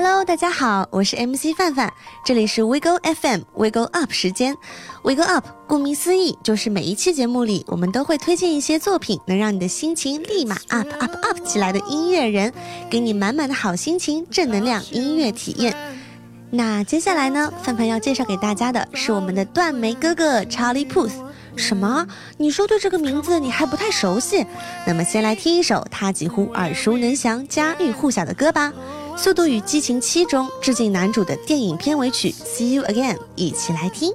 Hello，大家好，我是 MC 范范，这里是 Wiggle FM Wiggle Up 时间。Wiggle Up，顾名思义，就是每一期节目里，我们都会推荐一些作品，能让你的心情立马 up up up 起来的音乐人，给你满满的好心情、正能量音乐体验。那接下来呢，范范要介绍给大家的是我们的断眉哥哥 Charlie Puth。什么？你说对这个名字你还不太熟悉？那么先来听一首他几乎耳熟能详、家喻户晓的歌吧。《速度与激情七》中致敬男主的电影片尾曲《See You Again》，一起来听。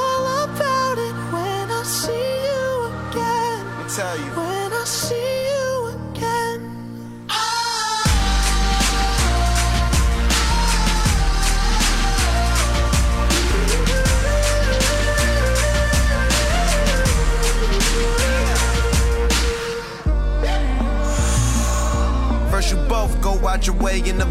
see you again. Let me tell you. When I see you again. First you both go out your way in the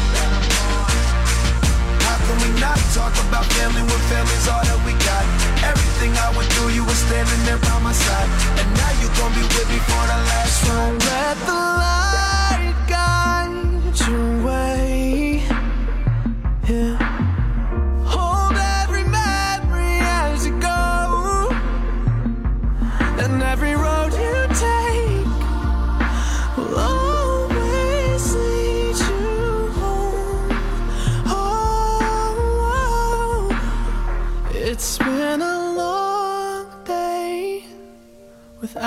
Not talk about family when family's all that we got? Everything I went through, you were standing there by my side. And now you gon' be with me for the last ride. Let the light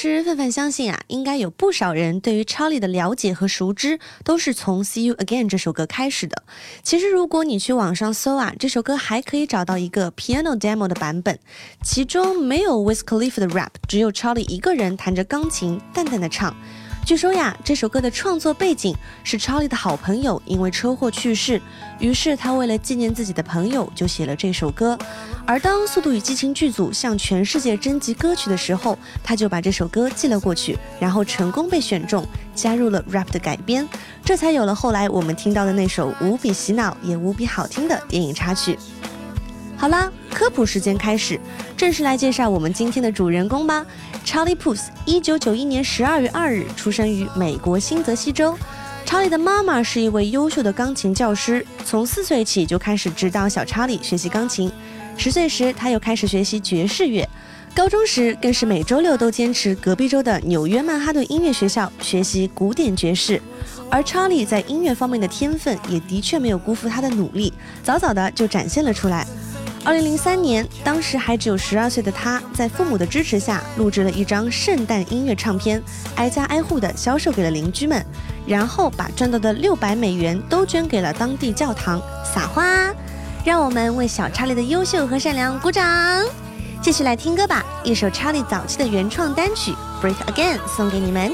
实，范范相信啊，应该有不少人对于超丽的了解和熟知，都是从《See You Again》这首歌开始的。其实，如果你去网上搜啊，这首歌还可以找到一个 piano demo 的版本，其中没有 w i s k h a l i f 的 rap，只有超丽一个人弹着钢琴，淡淡的唱。据说呀，这首歌的创作背景是超莉的好朋友因为车祸去世，于是他为了纪念自己的朋友，就写了这首歌。而当《速度与激情》剧组向全世界征集歌曲的时候，他就把这首歌寄了过去，然后成功被选中，加入了 rap 的改编，这才有了后来我们听到的那首无比洗脑也无比好听的电影插曲。好啦，科普时间开始，正式来介绍我们今天的主人公吧。Charlie Puth，一九九一年十二月二日出生于美国新泽西州。查理的妈妈是一位优秀的钢琴教师，从四岁起就开始指导小查理学习钢琴。十岁时，他又开始学习爵士乐。高中时，更是每周六都坚持隔壁州的纽约曼哈顿音乐学校学习古典爵士。而查理在音乐方面的天分也的确没有辜负他的努力，早早的就展现了出来。二零零三年，当时还只有十二岁的他，在父母的支持下，录制了一张圣诞音乐唱片，挨家挨户的销售给了邻居们，然后把赚到的六百美元都捐给了当地教堂撒花。让我们为小查理的优秀和善良鼓掌！继续来听歌吧，一首查理早期的原创单曲《Break Again》送给你们。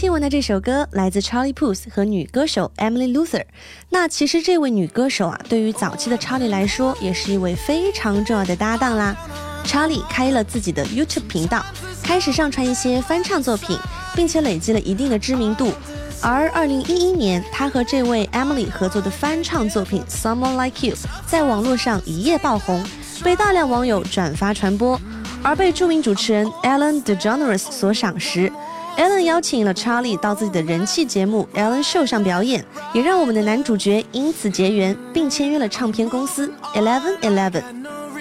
听闻的这首歌来自 Charlie Puth 和女歌手 Emily Luther。那其实这位女歌手啊，对于早期的 Charlie 来说，也是一位非常重要的搭档啦。Charlie 开了自己的 YouTube 频道，开始上传一些翻唱作品，并且累积了一定的知名度。而2011年，他和这位 Emily 合作的翻唱作品 Someone Like You 在网络上一夜爆红，被大量网友转发传播，而被著名主持人 Ellen DeGeneres 所赏识。Ellen 邀请了 Charlie 到自己的人气节目 Ellen Show 上表演，也让我们的男主角因此结缘，并签约了唱片公司 Eleven Eleven。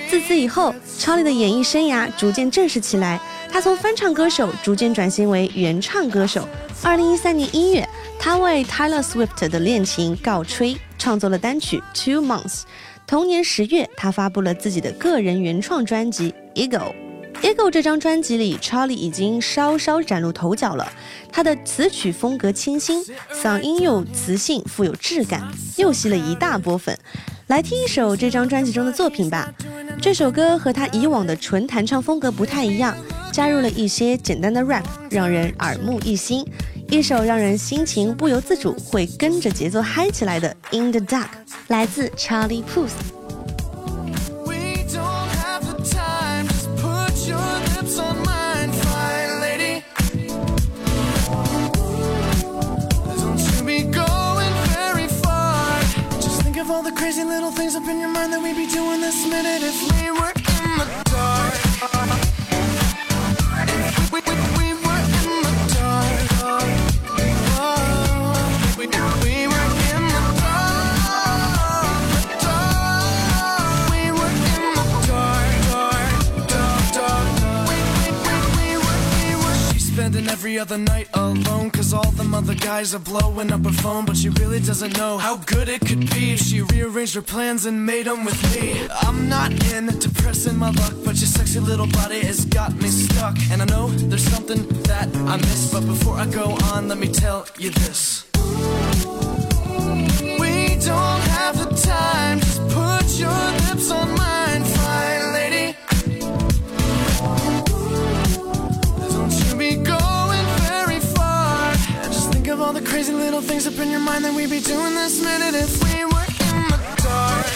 自此以后，Charlie 的演艺生涯逐渐正式起来，他从翻唱歌手逐渐转型为原唱歌手。二零一三年一月，他为 Taylor Swift 的恋情告吹，创作了单曲《Two Months》。同年十月，他发布了自己的个人原创专辑《Ego》。《Ego》这张专辑里，Charlie 已经稍稍崭露头角了。他的词曲风格清新，嗓音又磁性富有质感，又吸了一大波粉。来听一首这张专辑中的作品吧。这首歌和他以往的纯弹唱风格不太一样，加入了一些简单的 rap，让人耳目一新。一首让人心情不由自主会跟着节奏嗨起来的《In the Dark》，来自 Charlie Puth。Little things up in your mind that we'd be doing this minute if we were in the dark. Spending every other night alone. Cause all them other guys are blowing up her phone. But she really doesn't know how good it could be if she rearranged her plans and made them with me. I'm not into pressing my luck, but your sexy little body has got me stuck. And I know there's something that I miss. But before I go on, let me tell you this. We don't have the time, just put your lips on mine, all the crazy little things up in your mind that we'd be doing this minute if we were in the dark.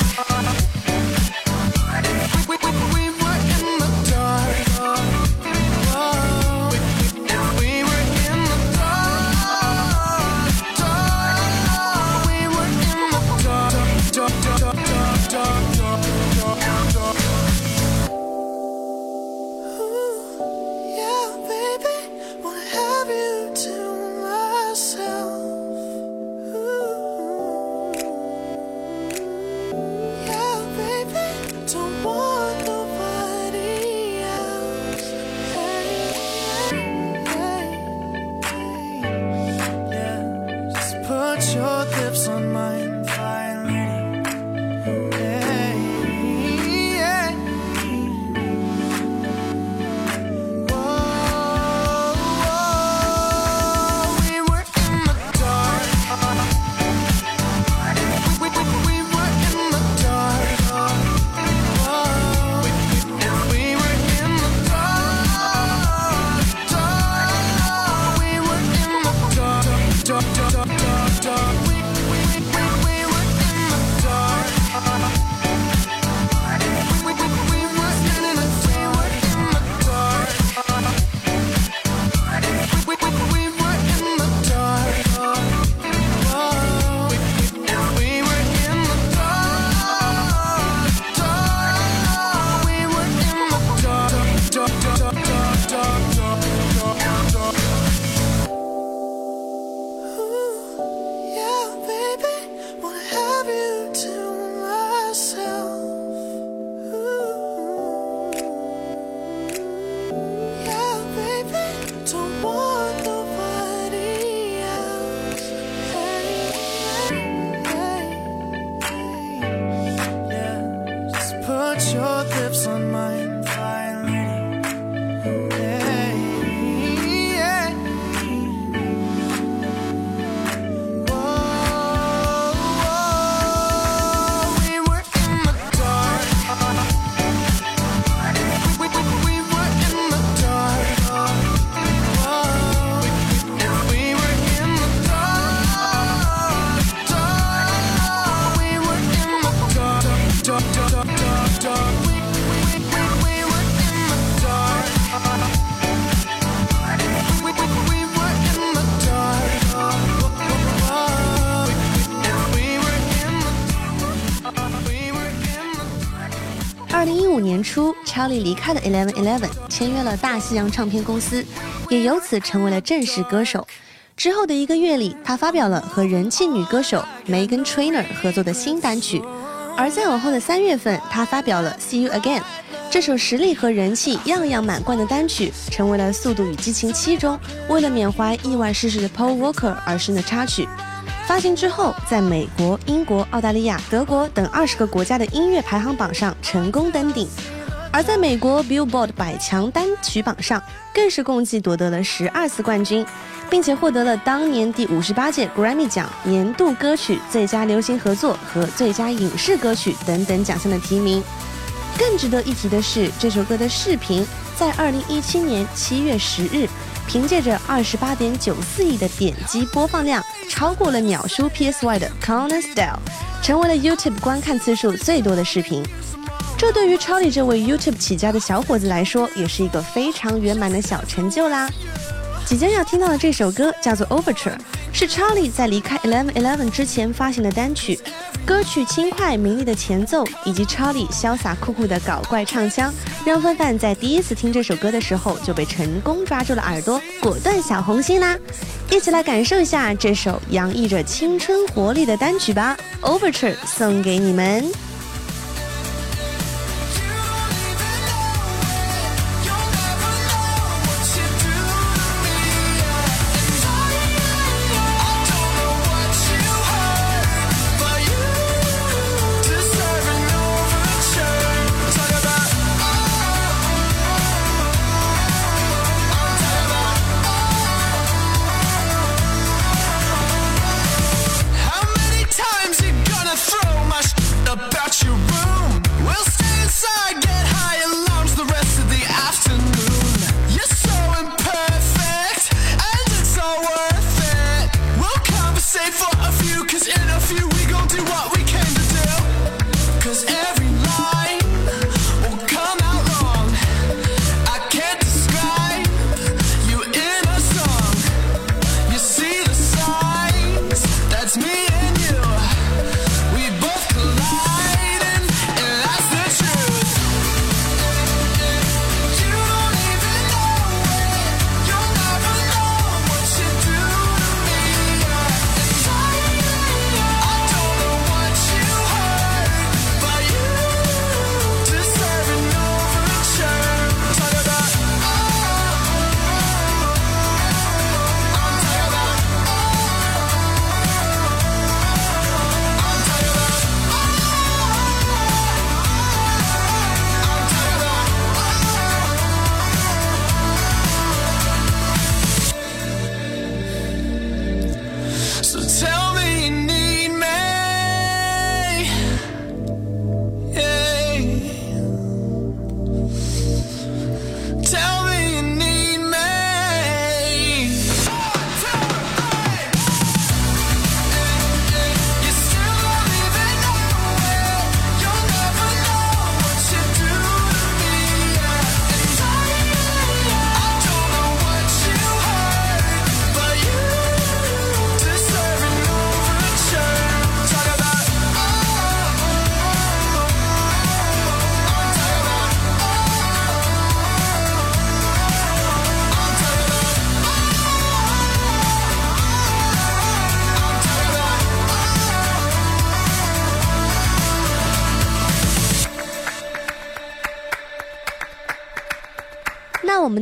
离开了 Eleven Eleven，签约了大西洋唱片公司，也由此成为了正式歌手。之后的一个月里，他发表了和人气女歌手 Megan Trainor 合作的新单曲，而在往后的三月份，他发表了《See You Again》，这首实力和人气样样满贯的单曲，成为了《速度与激情七》中为了缅怀意外逝世的 Paul Walker 而生的插曲。发行之后，在美国、英国、澳大利亚、德国等二十个国家的音乐排行榜上成功登顶。而在美国 Billboard 百强单曲榜上，更是共计夺得了十二次冠军，并且获得了当年第五十八届 Grammy 奖年度歌曲、最佳流行合作和最佳影视歌曲等等奖项的提名。更值得一提的是，这首歌的视频在二零一七年七月十日，凭借着二十八点九四亿的点击播放量，超过了鸟叔 PSY 的 c o n n e r Style，成为了 YouTube 观看次数最多的视频。这对于 Charlie 这位 YouTube 起家的小伙子来说，也是一个非常圆满的小成就啦。即将要听到的这首歌叫做 Overture，是 Charlie 在离开 Eleven Eleven 之前发行的单曲。歌曲轻快明丽的前奏，以及 Charlie 潇洒酷酷的搞怪唱腔，让范范在第一次听这首歌的时候就被成功抓住了耳朵，果断小红心啦！一起来感受一下这首洋溢着青春活力的单曲吧，Overture 送给你们。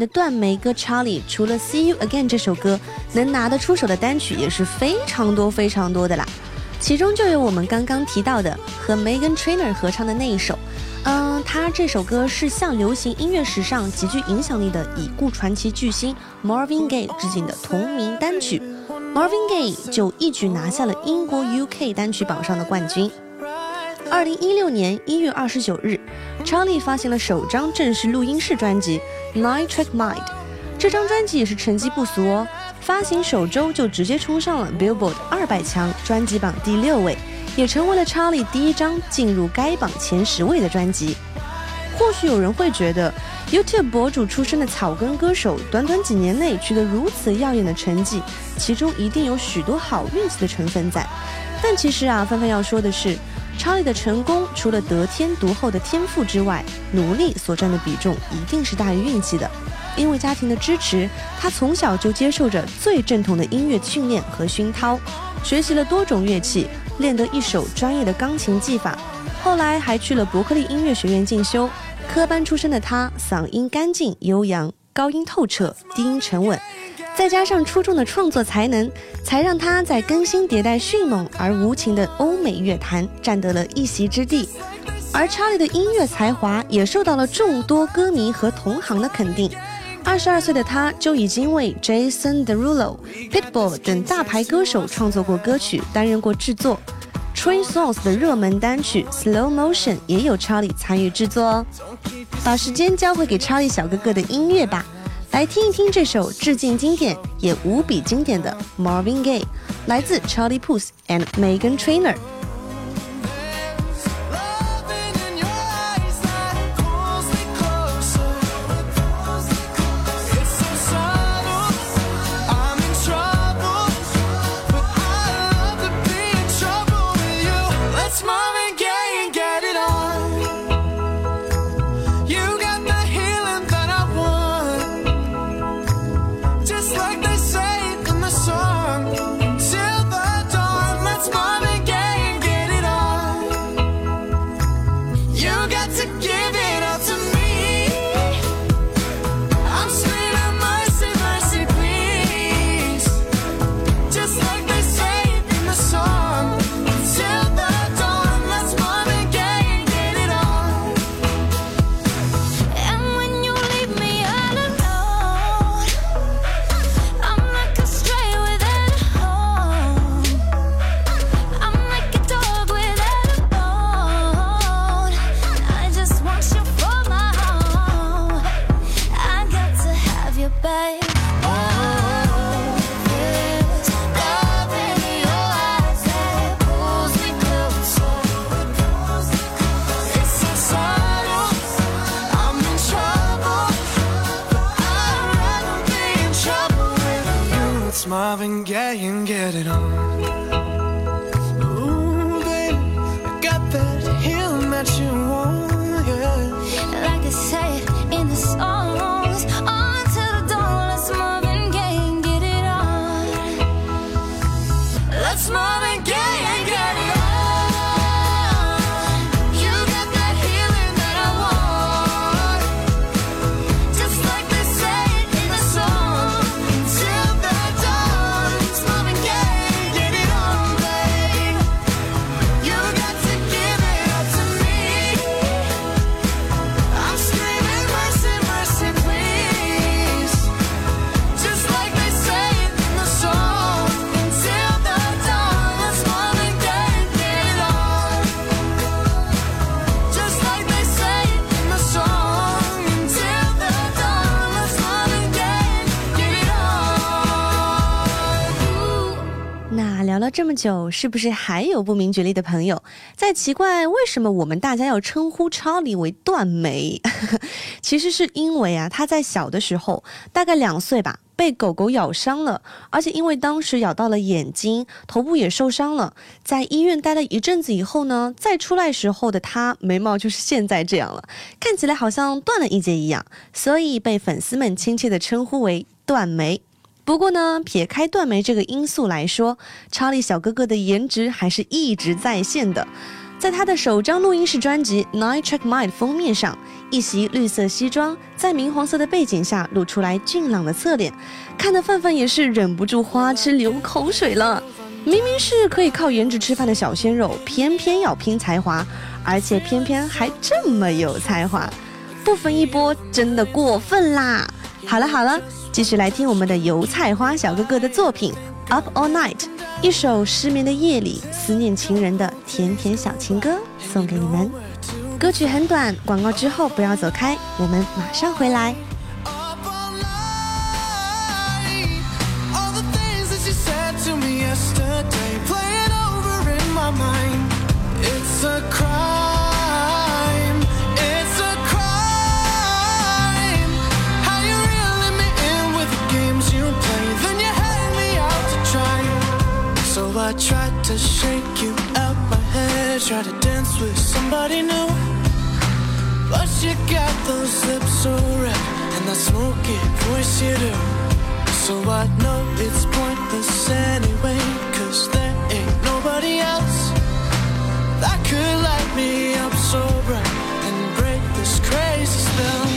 的断眉哥 Charlie 除了 See You Again 这首歌，能拿得出手的单曲也是非常多非常多的啦。其中就有我们刚刚提到的和 Megan Trainor 合唱的那一首，嗯，他这首歌是向流行音乐史上极具影响力的已故传奇巨星 Marvin Gaye 致敬的同名单曲。Marvin Gaye 就一举拿下了英国 UK 单曲榜上的冠军。二零一六年一月二十九日，Charlie 发行了首张正式录音室专辑《Nine Track Mind》。这张专辑也是成绩不俗哦，发行首周就直接冲上了 Billboard 二百强专辑榜第六位，也成为了 Charlie 第一张进入该榜前十位的专辑。或许有人会觉得，YouTube 博主出身的草根歌手，短短几年内取得如此耀眼的成绩，其中一定有许多好运气的成分在。但其实啊，范范要说的是。查理的成功，除了得天独厚的天赋之外，努力所占的比重一定是大于运气的。因为家庭的支持，他从小就接受着最正统的音乐训练和熏陶，学习了多种乐器，练得一手专业的钢琴技法。后来还去了伯克利音乐学院进修，科班出身的他，嗓音干净悠扬，高音透彻，低音沉稳，再加上出众的创作才能，才让他在更新迭代、迅猛而无情的欧美乐坛占得了一席之地。而查理的音乐才华也受到了众多歌迷和同行的肯定。二十二岁的他就已经为 Jason Derulo、Pitbull 等大牌歌手创作过歌曲，担任过制作。Train Songs 的热门单曲 Slow Motion 也有查理参与制作哦。把时间交回给查理小哥哥的音乐吧，来听一听这首致敬经典也无比经典的 Marvin Gaye，来自 Charlie Puth and Megan Trainor。么久，是不是还有不明觉厉的朋友在奇怪为什么我们大家要称呼超理为断眉？其实是因为啊，他在小的时候，大概两岁吧，被狗狗咬伤了，而且因为当时咬到了眼睛，头部也受伤了，在医院待了一阵子以后呢，再出来时候的他眉毛就是现在这样了，看起来好像断了一截一样，所以被粉丝们亲切的称呼为断眉。不过呢，撇开断眉这个因素来说，查理小哥哥的颜值还是一直在线的。在他的首张录音室专辑《Nine Track Mind》封面上，一袭绿色西装在明黄色的背景下露出来俊朗的侧脸，看得范范也是忍不住花痴流口水了。明明是可以靠颜值吃饭的小鲜肉，偏偏要拼才华，而且偏偏还这么有才华，不分一波真的过分啦！好了好了，继续来听我们的油菜花小哥哥的作品《Up All Night》，一首失眠的夜里思念情人的甜甜小情歌，送给你们。歌曲很短，广告之后不要走开，我们马上回来。Try to dance with somebody new. But you got those lips so red and that smoky voice you do. So I know it's pointless anyway, cause there ain't nobody else that could light me up so bright and break this crazy yesterday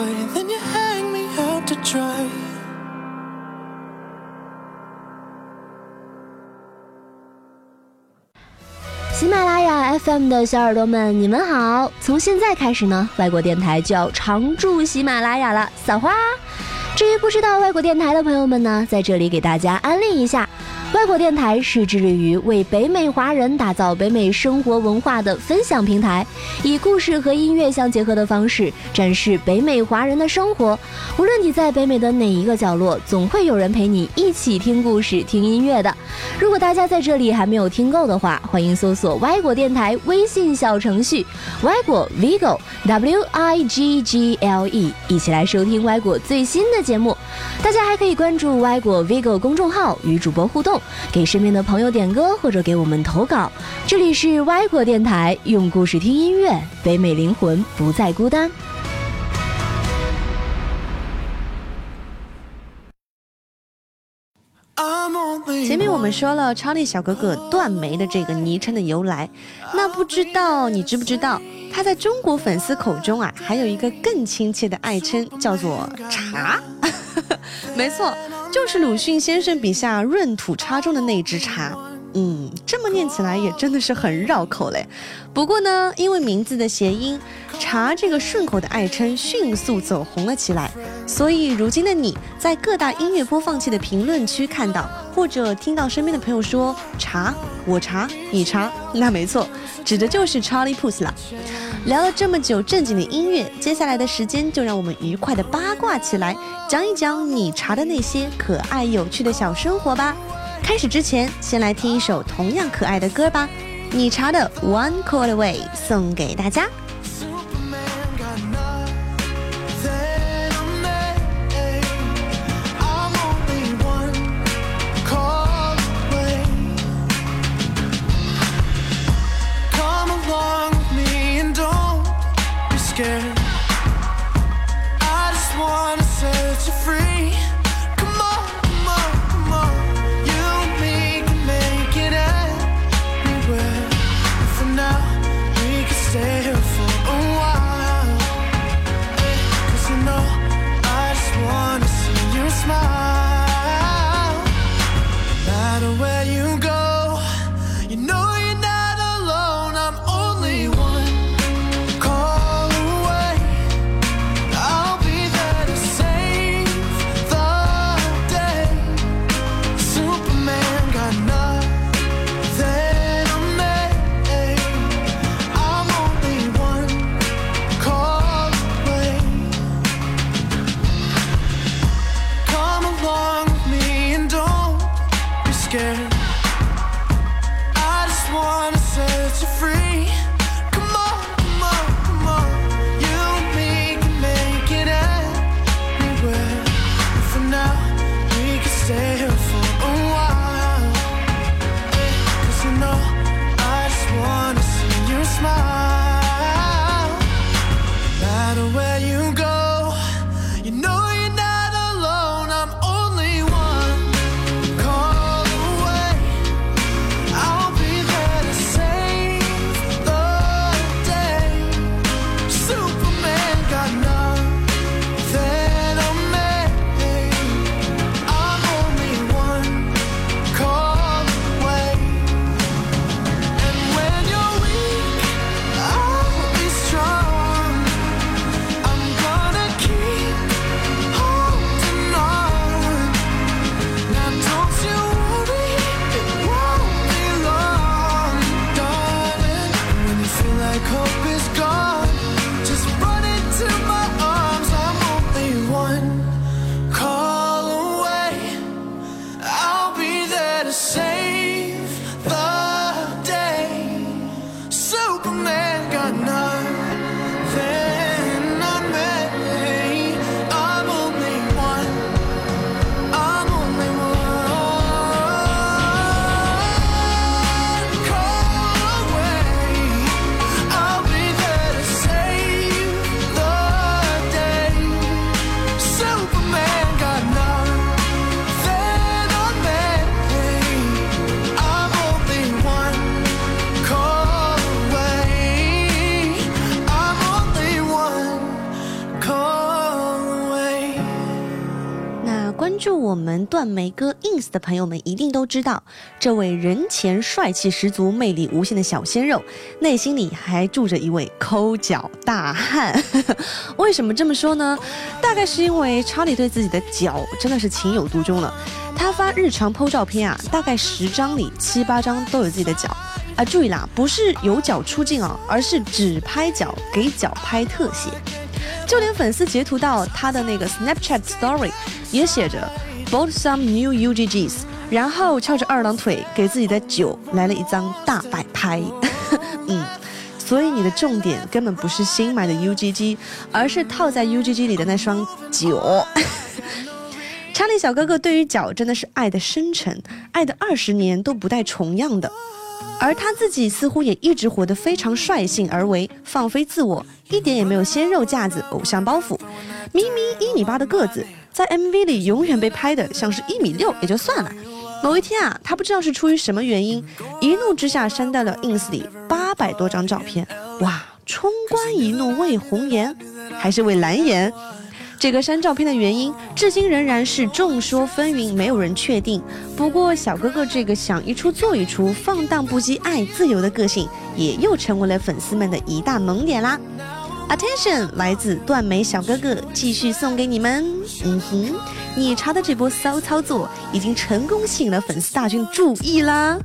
games you play, then you hang me out to dry. 喜马拉雅 FM 的小耳朵们，你们好！从现在开始呢，外国电台就要常驻喜马拉雅了，撒花！至于不知道外国电台的朋友们呢，在这里给大家安利一下，外国电台是致力于为北美华人打造北美生活文化的分享平台，以故事和音乐相结合的方式展示北美华人的生活。无论你在北美的哪一个角落，总会有人陪你一起听故事、听音乐的。如果大家在这里还没有听够的话，欢迎搜索歪果电台微信小程序“歪果 Vigo W I G G L E”，一起来收听歪果最新的节目。大家还可以关注歪果 Vigo 公众号，与主播互动，给身边的朋友点歌或者给我们投稿。这里是歪果电台，用故事听音乐，北美灵魂不再孤单。前面我们说了超力小哥哥断眉的这个昵称的由来，那不知道你知不知道，他在中国粉丝口中啊，还有一个更亲切的爱称，叫做茶。没错，就是鲁迅先生笔下闰土插中的那只茶。嗯，这么念起来也真的是很绕口嘞。不过呢，因为名字的谐音“茶”这个顺口的爱称迅速走红了起来，所以如今的你在各大音乐播放器的评论区看到，或者听到身边的朋友说“茶”，我茶，你茶，那没错，指的就是 Charlie Puth 了。聊了这么久正经的音乐，接下来的时间就让我们愉快的八卦起来，讲一讲你查的那些可爱有趣的小生活吧。开始之前，先来听一首同样可爱的歌吧，你查的《One Call Away》送给大家。段梅哥 ins 的朋友们一定都知道，这位人前帅气十足、魅力无限的小鲜肉，内心里还住着一位抠脚大汉。为什么这么说呢？大概是因为查理对自己的脚真的是情有独钟了。他发日常 PO 照片啊，大概十张里七八张都有自己的脚。啊，注意啦，不是有脚出镜哦，而是只拍脚，给脚拍特写。就连粉丝截图到他的那个 Snapchat Story，也写着 bought some new UGGs，然后翘着二郎腿给自己的酒来了一张大摆拍。嗯，所以你的重点根本不是新买的 UGG，而是套在 UGG 里的那双酒。查理小哥哥对于脚真的是爱的深沉，爱的二十年都不带重样的。而他自己似乎也一直活得非常率性而为，放飞自我，一点也没有鲜肉架子、偶像包袱。明明一米八的个子，在 MV 里永远被拍的像是一米六也就算了。某一天啊，他不知道是出于什么原因，一怒之下删掉了 ins 里八百多张照片。哇，冲冠一怒为红颜，还是为蓝颜？这个删照片的原因，至今仍然是众说纷纭，没有人确定。不过，小哥哥这个想一出做一出、放荡不羁、爱自由的个性，也又成为了粉丝们的一大萌点啦。Attention，来自断眉小哥哥，继续送给你们。嗯哼，你查的这波骚操作，已经成功吸引了粉丝大军注意啦。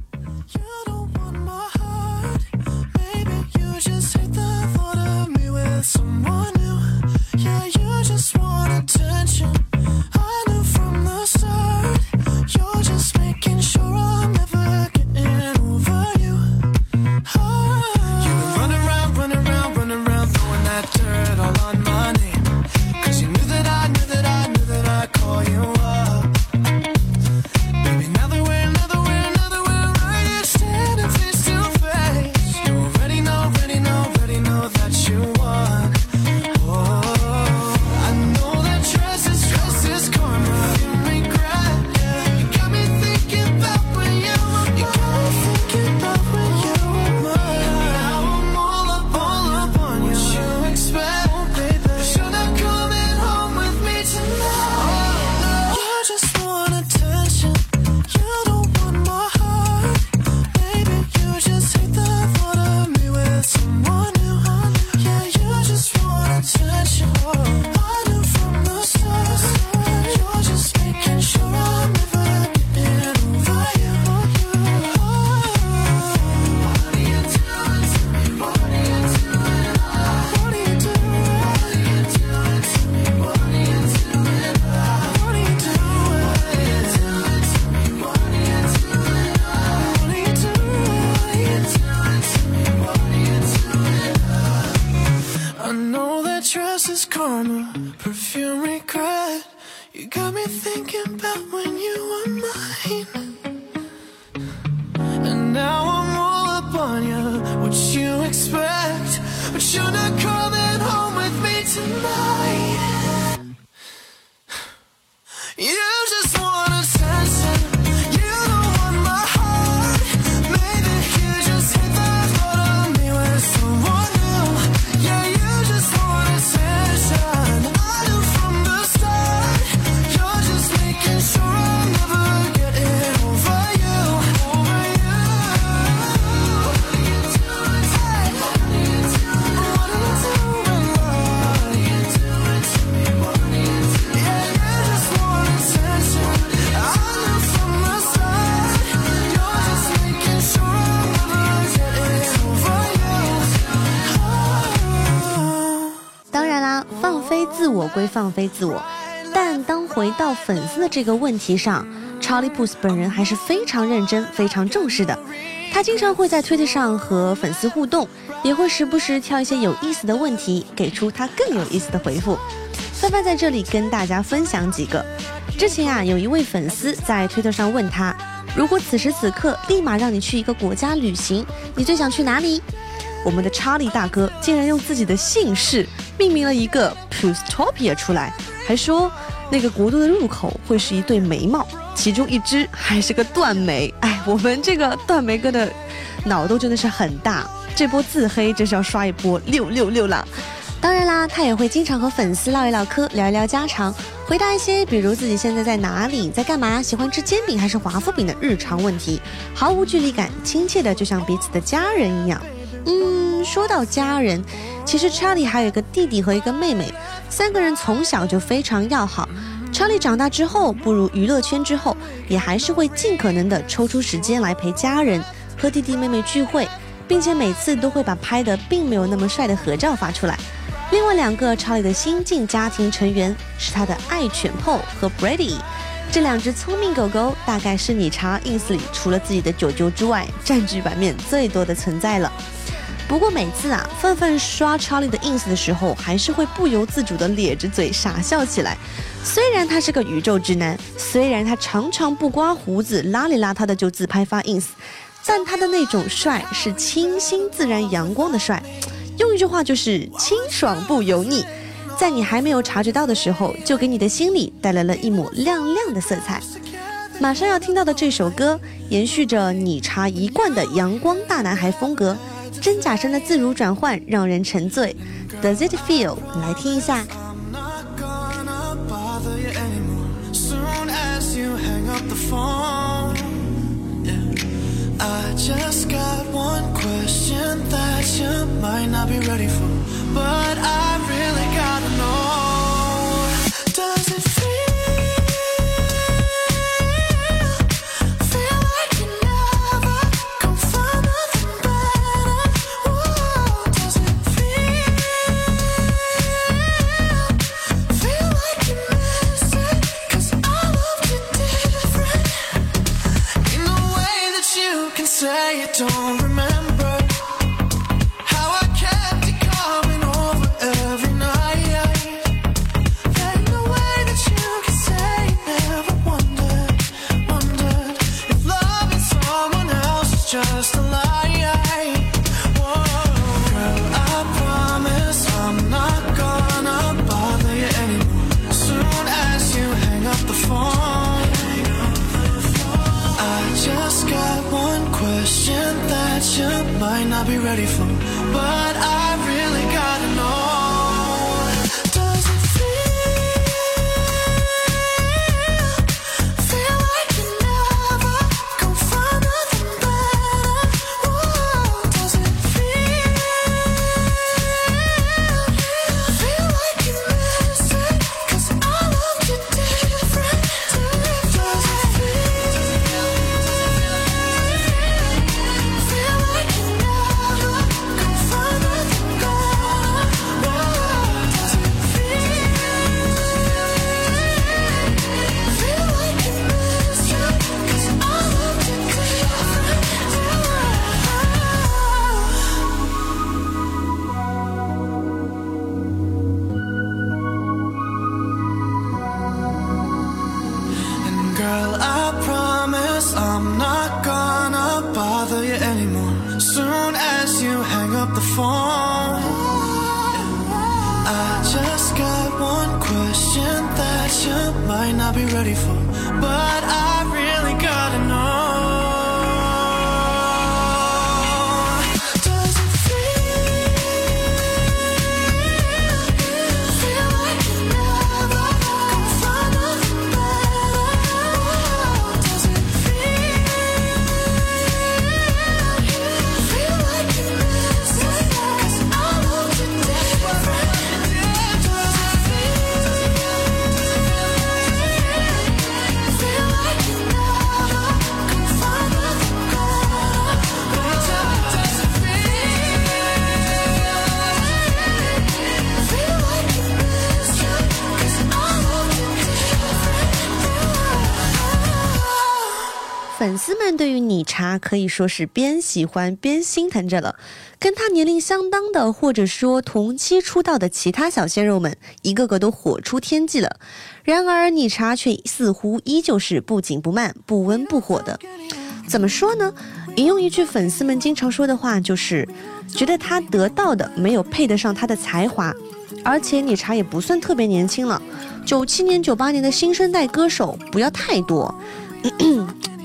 When you were mine. And now I'm all up on. What you expect? But you're not coming home with me tonight. 自我归放飞自我，但当回到粉丝的这个问题上，Charlie Puth 本人还是非常认真、非常重视的。他经常会在推特上和粉丝互动，也会时不时挑一些有意思的问题，给出他更有意思的回复。范范在这里跟大家分享几个。之前啊，有一位粉丝在推特上问他，如果此时此刻立马让你去一个国家旅行，你最想去哪里？我们的查理大哥竟然用自己的姓氏命名了一个 Pustopia 出来，还说那个国度的入口会是一对眉毛，其中一只还是个断眉。哎，我们这个断眉哥的脑洞真的是很大，这波自黑真是要刷一波六六六啦！当然啦，他也会经常和粉丝唠一唠嗑，聊一聊家常，回答一些比如自己现在在哪里，在干嘛，喜欢吃煎饼还是华夫饼的日常问题，毫无距离感，亲切的就像彼此的家人一样。嗯，说到家人，其实查理还有一个弟弟和一个妹妹，三个人从小就非常要好。查理长大之后步入娱乐圈之后，也还是会尽可能的抽出时间来陪家人，和弟弟妹妹聚会，并且每次都会把拍的并没有那么帅的合照发出来。另外两个查理的新晋家庭成员是他的爱犬 Paul 和 Brady，这两只聪明狗狗大概是你查 ins 里除了自己的九九之外，占据版面最多的存在了。不过每次啊，范范刷查理的 ins 的时候，还是会不由自主的咧着嘴傻笑起来。虽然他是个宇宙直男，虽然他常常不刮胡子，邋里邋遢的就自拍发 ins，但他的那种帅是清新自然、阳光的帅。用一句话就是清爽不油腻，在你还没有察觉到的时候，就给你的心里带来了一抹亮亮的色彩。马上要听到的这首歌，延续着你茶一贯的阳光大男孩风格，真假声的自如转换让人沉醉。Does it feel？来听一下。Girl, I promise I'm not gonna bother you anymore. Soon as you hang up the phone, I just got one question that you might not be ready for, but I 粉丝们对于你茶可以说是边喜欢边心疼着了。跟他年龄相当的，或者说同期出道的其他小鲜肉们，一个个都火出天际了。然而，你茶却似乎依旧是不紧不慢、不温不火的。怎么说呢？引用一句粉丝们经常说的话，就是觉得他得到的没有配得上他的才华，而且你茶也不算特别年轻了，九七年、九八年的新生代歌手不要太多。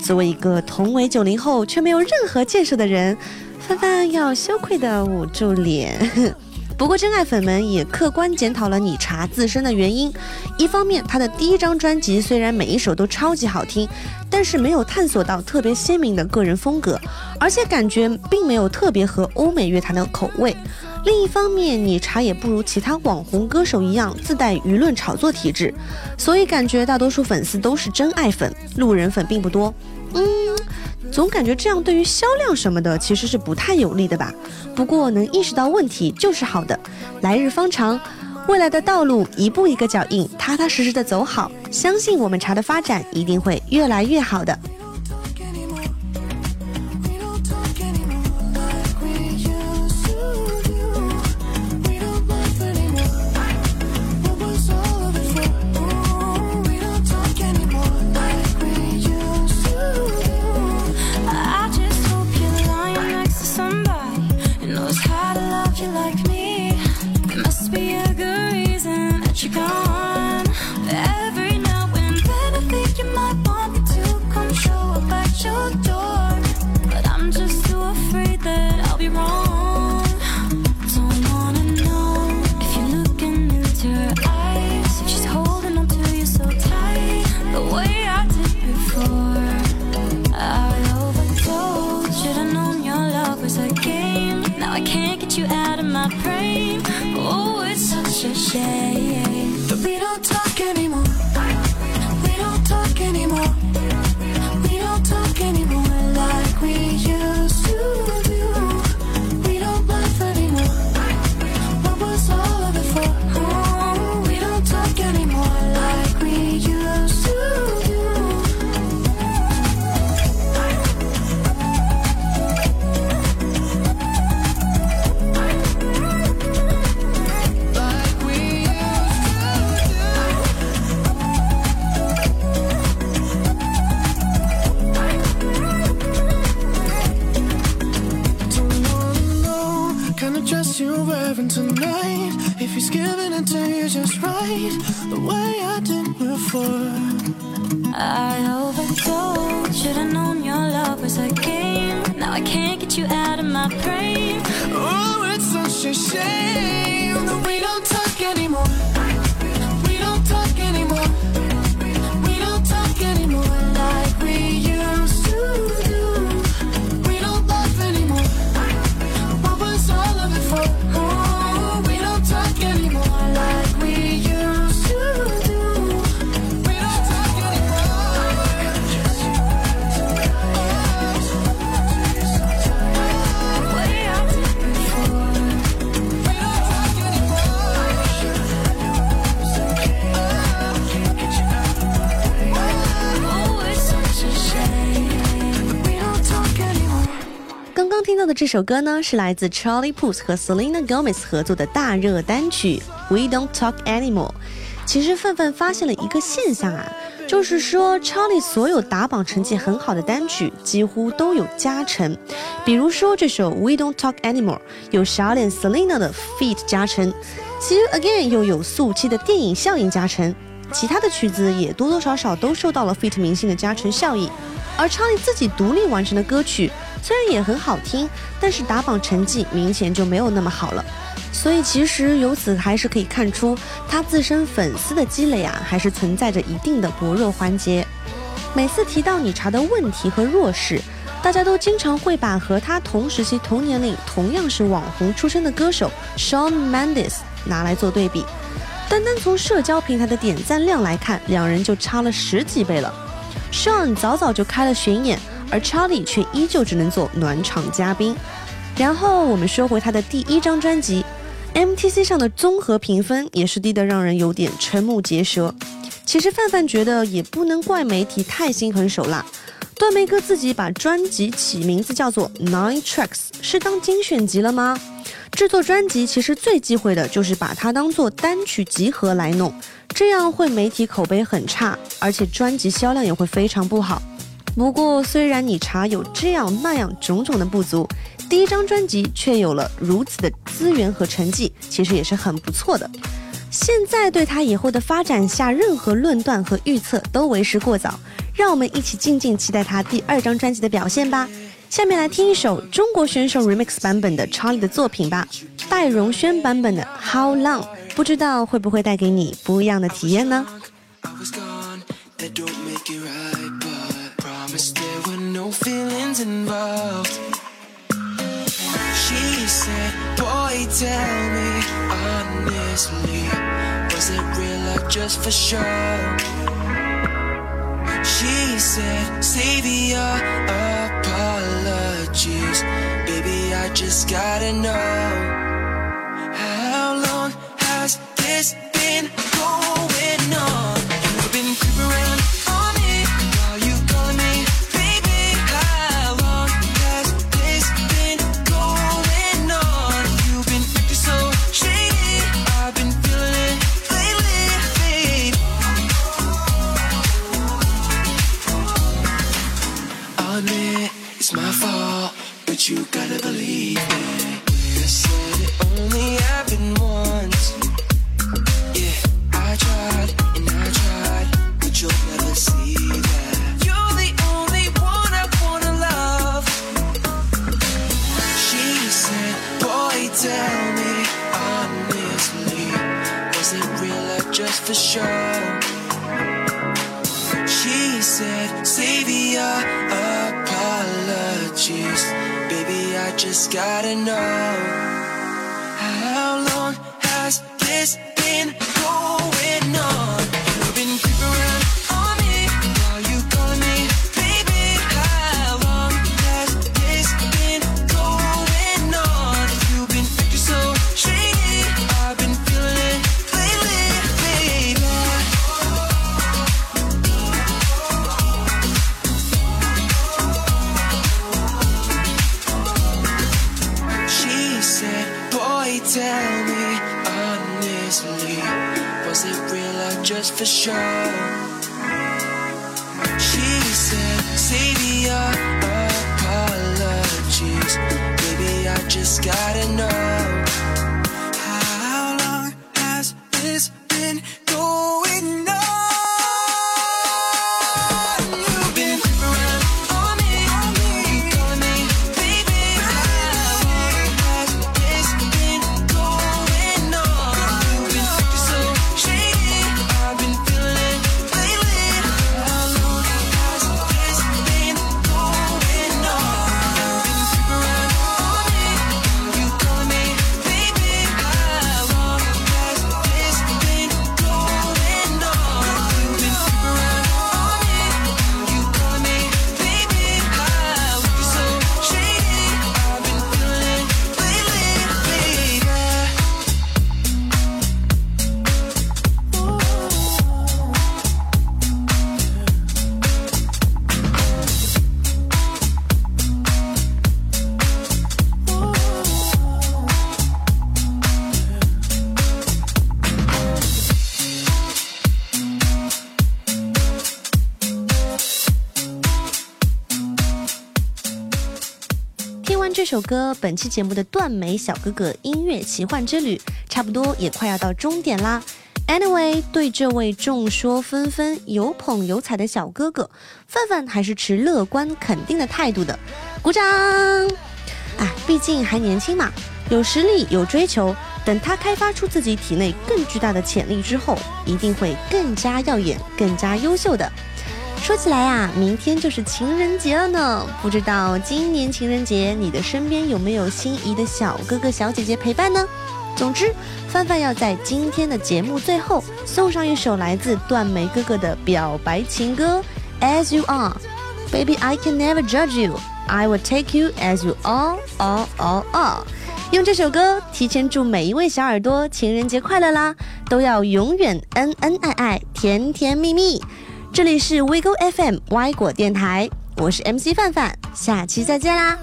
作为一个同为九零后却没有任何建设的人，范范要羞愧的捂住脸。不过真爱粉们也客观检讨了你茶自身的原因，一方面他的第一张专辑虽然每一首都超级好听，但是没有探索到特别鲜明的个人风格，而且感觉并没有特别合欧美乐坛的口味。另一方面，你茶也不如其他网红歌手一样自带舆论炒作体质，所以感觉大多数粉丝都是真爱粉，路人粉并不多。嗯，总感觉这样对于销量什么的其实是不太有利的吧。不过能意识到问题就是好的，来日方长，未来的道路一步一个脚印，踏踏实实的走好，相信我们茶的发展一定会越来越好的。首歌呢，是来自 Charlie Puth 和 Selena Gomez 合作的大热单曲《We Don't Talk Anymore》。其实范范发现了一个现象啊，就是说 Charlie 所有打榜成绩很好的单曲几乎都有加成，比如说这首《We Don't Talk Anymore》有小脸 Selena 的 feat 加成，《See You Again》又有速七的电影效应加成，其他的曲子也多多少少都受到了 feat 明星的加成效应。而 Charlie 自己独立完成的歌曲虽然也很好听，但是打榜成绩明显就没有那么好了。所以其实由此还是可以看出，他自身粉丝的积累啊，还是存在着一定的薄弱环节。每次提到你茶的问题和弱势，大家都经常会把和他同时期、同年龄、同样是网红出身的歌手 Shawn Mendes 拿来做对比。单单从社交平台的点赞量来看，两人就差了十几倍了。Shawn 早早就开了巡演，而 Charlie 却依旧只能做暖场嘉宾。然后我们说回他的第一张专辑，MTC 上的综合评分也是低得让人有点瞠目结舌。其实范范觉得也不能怪媒体太心狠手辣，段梅哥自己把专辑起名字叫做 Nine Tracks，是当精选集了吗？制作专辑其实最忌讳的就是把它当做单曲集合来弄，这样会媒体口碑很差，而且专辑销量也会非常不好。不过，虽然你茶有这样那样种种的不足，第一张专辑却有了如此的资源和成绩，其实也是很不错的。现在对他以后的发展下任何论断和预测都为时过早，让我们一起静静期待他第二张专辑的表现吧。下面来听一首中国选手 remix 版本的 Charlie 的作品吧，戴荣轩版本的 How Long，不知道会不会带给你不一样的体验呢？But there were no feelings involved. She said, Boy, tell me honestly, was it real or just for show? She said, Save your apologies, baby. I just gotta know. Gotta know. Save your apologies, baby. I just gotta know. 首歌，本期节目的断眉小哥哥音乐奇幻之旅，差不多也快要到终点啦。Anyway，对这位众说纷纷、有捧有踩的小哥哥，范范还是持乐观肯定的态度的，鼓掌！哎，毕竟还年轻嘛，有实力，有追求。等他开发出自己体内更巨大的潜力之后，一定会更加耀眼、更加优秀的。说起来呀、明天就是情人节了呢，不知道今年情人节你的身边有没有心仪的小哥哥小姐姐陪伴呢？总之，范范要在今天的节目最后送上一首来自段眉哥哥的表白情歌《As You Are》，Baby I can never judge you, I will take you as you are, are, are, are。用这首歌提前祝每一位小耳朵情人节快乐啦，都要永远恩恩爱爱，甜甜蜜蜜。这里是 WeGo FM 歪果电台，我是 MC 范范，下期再见啦。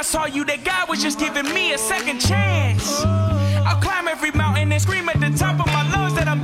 I saw you that God was just giving me a second chance. I'll climb every mountain and scream at the top of my lungs that I'm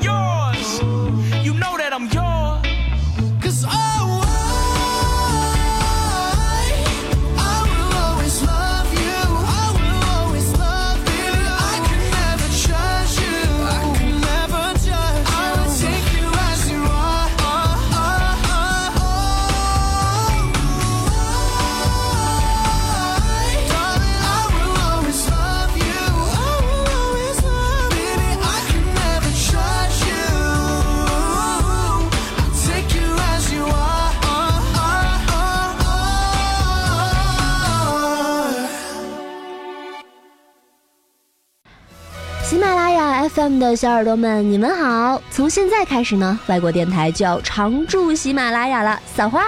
FM 的小耳朵们，你们好！从现在开始呢，外国电台就要常驻喜马拉雅了，撒花！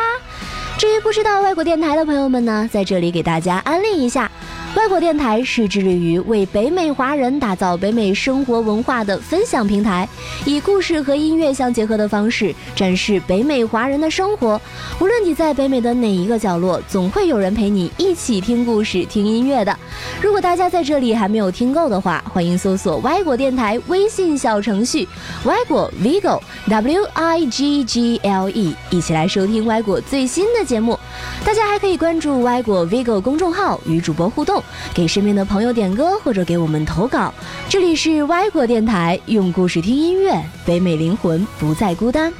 至于不知道外国电台的朋友们呢，在这里给大家安利一下。外国电台是致力于为北美华人打造北美生活文化的分享平台，以故事和音乐相结合的方式展示北美华人的生活。无论你在北美的哪一个角落，总会有人陪你一起听故事、听音乐的。如果大家在这里还没有听够的话，欢迎搜索歪果电台微信小程序“歪果 Vigo W I G G L E”，一起来收听歪果最新的节目。大家还可以关注歪果 Vigo 公众号，与主播互动，给身边的朋友点歌或者给我们投稿。这里是歪果电台，用故事听音乐，北美灵魂不再孤单。